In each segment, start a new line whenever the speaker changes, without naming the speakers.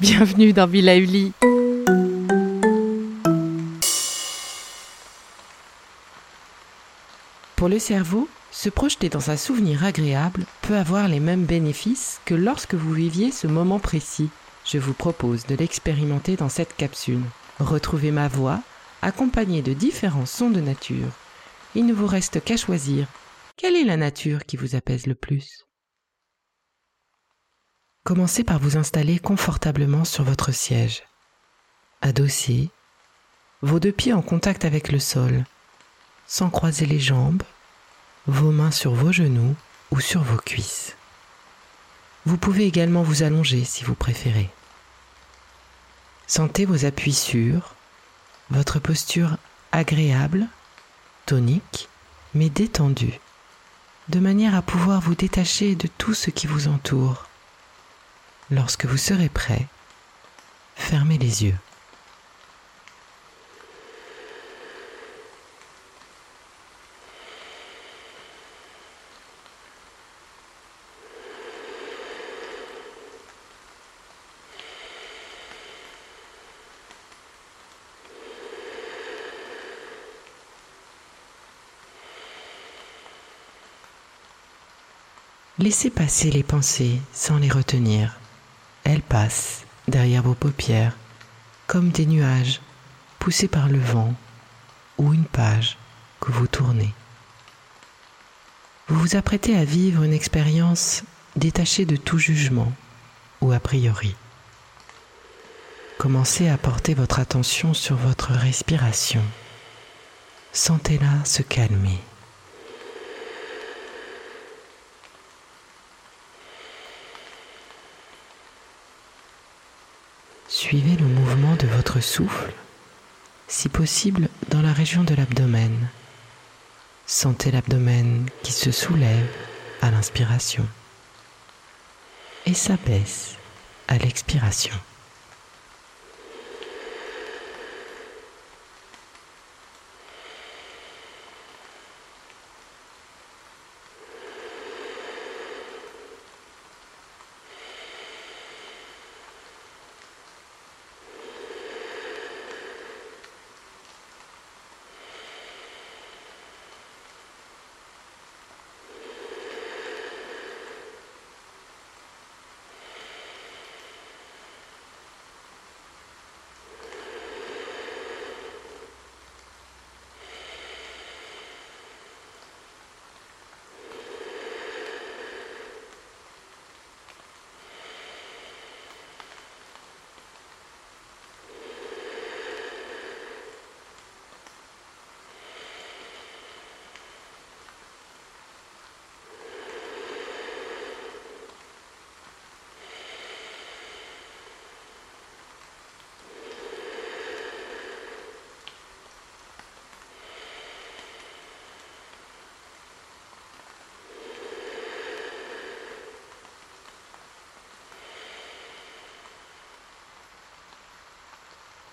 Bienvenue dans Villa Uli. Pour le cerveau, se projeter dans un souvenir agréable peut avoir les mêmes bénéfices que lorsque vous viviez ce moment précis. Je vous propose de l'expérimenter dans cette capsule. Retrouvez ma voix, accompagnée de différents sons de nature. Il ne vous reste qu'à choisir. Quelle est la nature qui vous apaise le plus? Commencez par vous installer confortablement sur votre siège, adossé, vos deux pieds en contact avec le sol, sans croiser les jambes, vos mains sur vos genoux ou sur vos cuisses. Vous pouvez également vous allonger si vous préférez. Sentez vos appuis sûrs, votre posture agréable, tonique, mais détendue, de manière à pouvoir vous détacher de tout ce qui vous entoure Lorsque vous serez prêt, fermez les yeux. Laissez passer les pensées sans les retenir. Elles passent derrière vos paupières comme des nuages poussés par le vent ou une page que vous tournez. Vous vous apprêtez à vivre une expérience détachée de tout jugement ou a priori. Commencez à porter votre attention sur votre respiration. Sentez-la se calmer. Suivez le mouvement de votre souffle, si possible dans la région de l'abdomen. Sentez l'abdomen qui se soulève à l'inspiration et s'abaisse à l'expiration.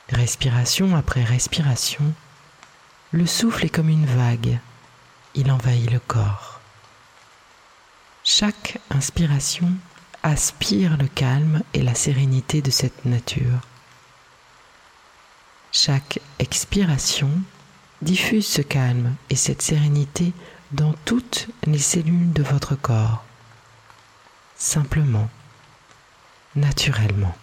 Respiration après respiration, le souffle est comme une vague, il envahit le corps. Chaque inspiration aspire le calme et la sérénité de cette nature. Chaque expiration
diffuse ce calme et cette sérénité dans toutes les cellules de votre corps, simplement, naturellement.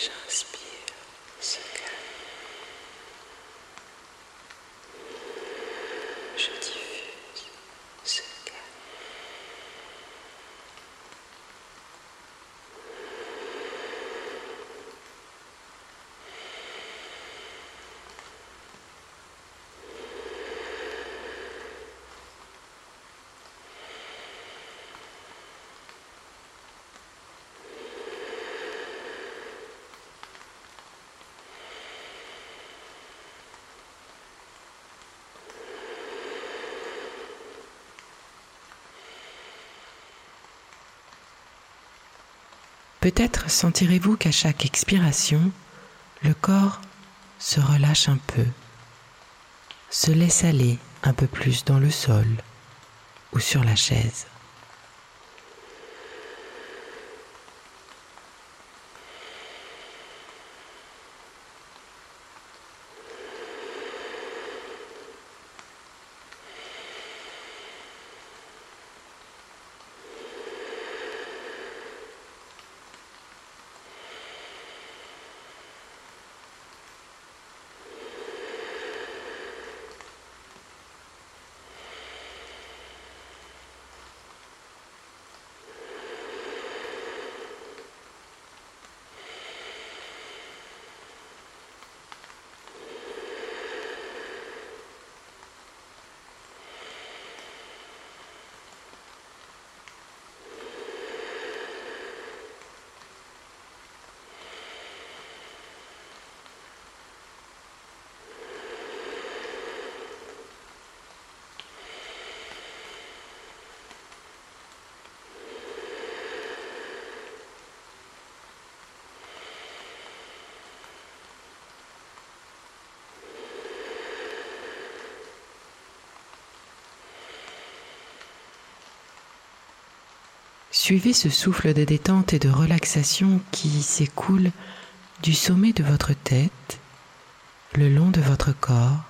J'inspire Peut-être sentirez-vous qu'à chaque expiration, le corps se relâche un peu, se laisse aller un peu plus dans le sol ou sur la chaise. Suivez ce souffle de détente et de relaxation qui s'écoule du sommet de votre tête, le long de votre corps,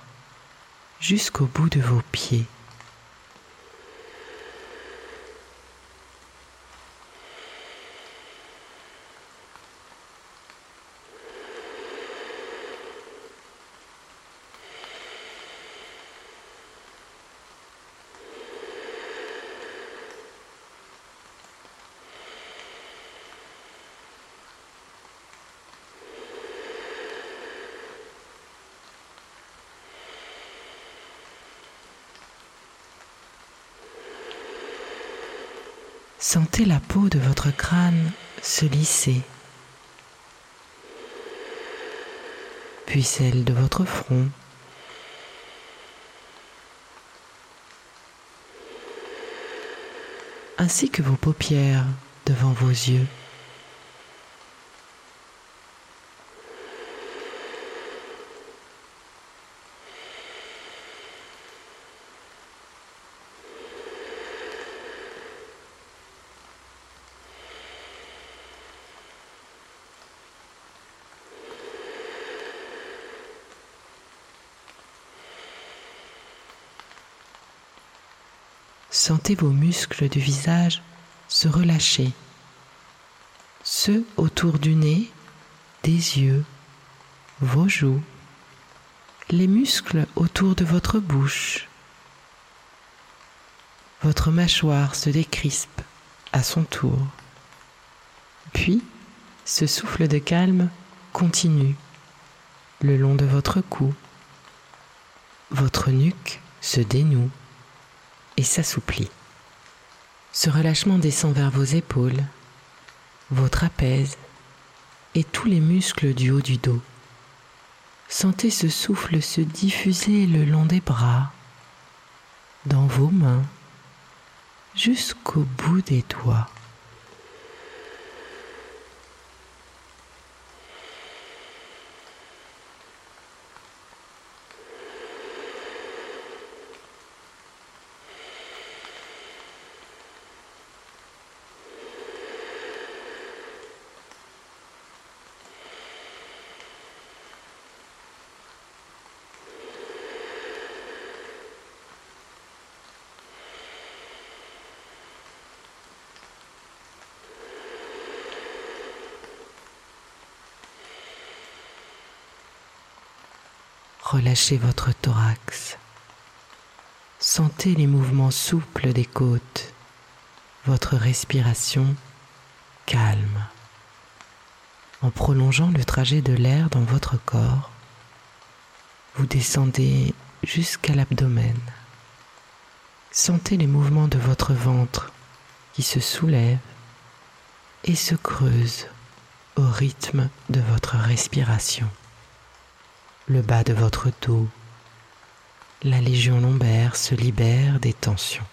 jusqu'au bout de vos pieds. Sentez la peau de votre crâne se lisser, puis celle de votre front. ainsi que vos paupières devant vos yeux. Vos muscles du visage se relâcher, ceux autour du nez, des yeux, vos joues, les muscles autour de votre bouche. Votre mâchoire se décrispe à son tour. Puis, ce souffle de calme continue le long de votre cou. Votre nuque se dénoue et s'assouplit. Ce relâchement descend vers vos épaules, vos trapèzes et tous les muscles du haut du dos. Sentez ce souffle se diffuser le long des bras, dans vos mains, jusqu'au bout des doigts. Relâchez votre thorax. Sentez les mouvements souples des côtes, votre respiration calme. En prolongeant le trajet de l'air dans votre corps, vous descendez jusqu'à l'abdomen. Sentez les mouvements de votre ventre qui se soulèvent et se creusent au rythme de votre respiration le bas de votre dos, la légion lombaire se libère des tensions.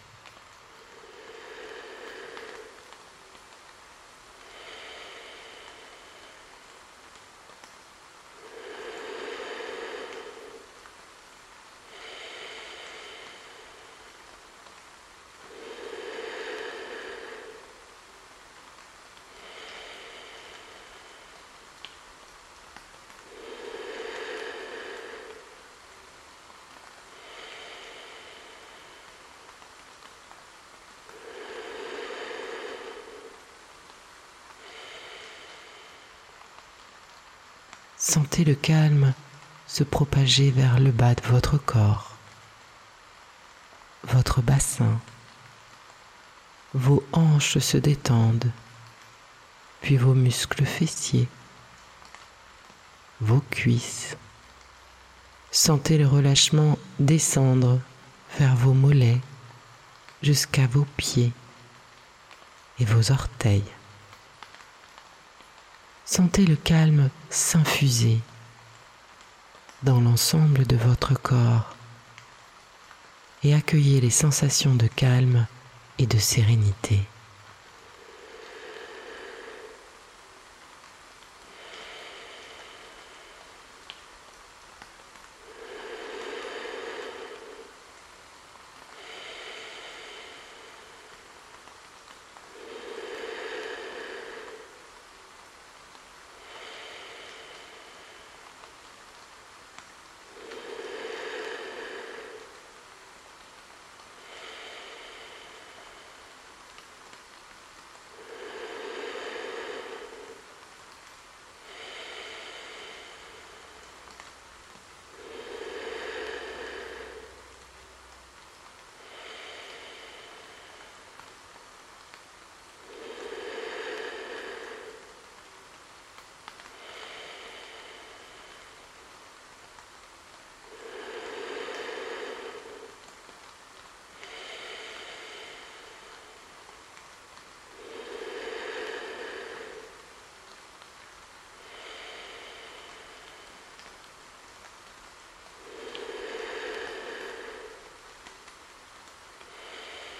Sentez le calme se propager vers le bas de votre corps, votre bassin, vos hanches se détendent, puis vos muscles fessiers, vos cuisses. Sentez le relâchement descendre vers vos mollets jusqu'à vos pieds et vos orteils. Sentez le calme s'infuser dans l'ensemble de votre corps et accueillez les sensations de calme et de sérénité.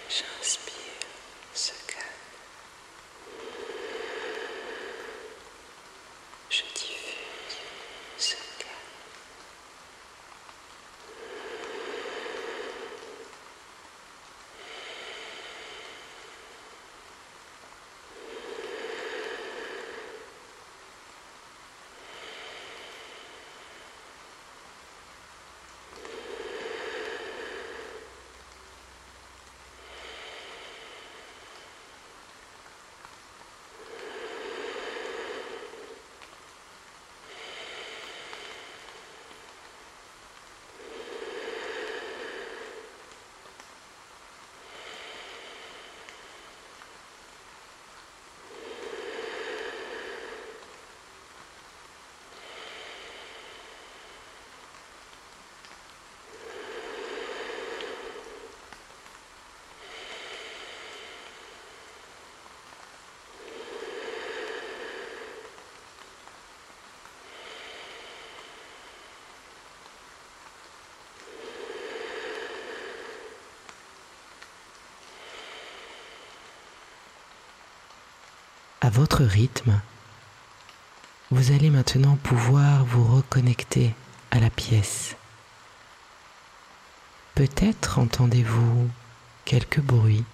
J'inspire ce cœur. À votre rythme, vous allez maintenant pouvoir vous reconnecter à la pièce. Peut-être entendez-vous quelques bruits,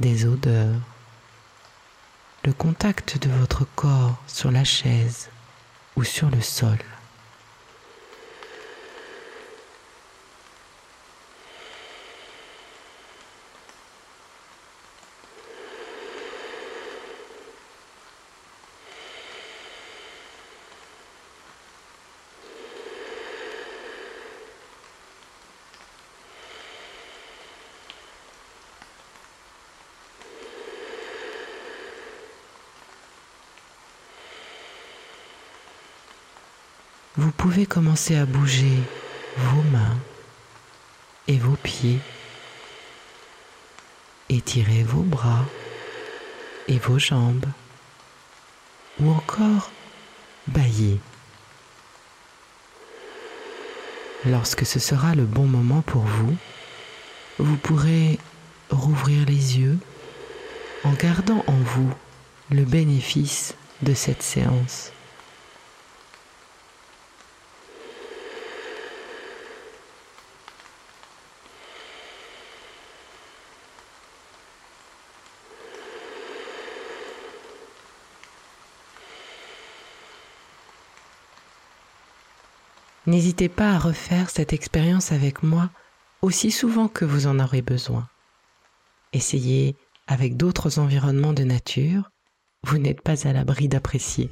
des odeurs, le contact de votre corps sur la chaise ou sur le sol. vous pouvez commencer à bouger vos mains et vos pieds, étirer vos bras et vos jambes, ou encore bailler. Lorsque ce sera le bon moment pour vous, vous pourrez rouvrir les yeux en gardant en vous le bénéfice de cette séance. N'hésitez pas à refaire cette expérience avec moi aussi souvent que vous en aurez besoin. Essayez avec d'autres environnements de nature, vous n'êtes pas à l'abri d'apprécier.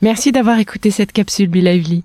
Merci d'avoir écouté cette capsule Be Lively.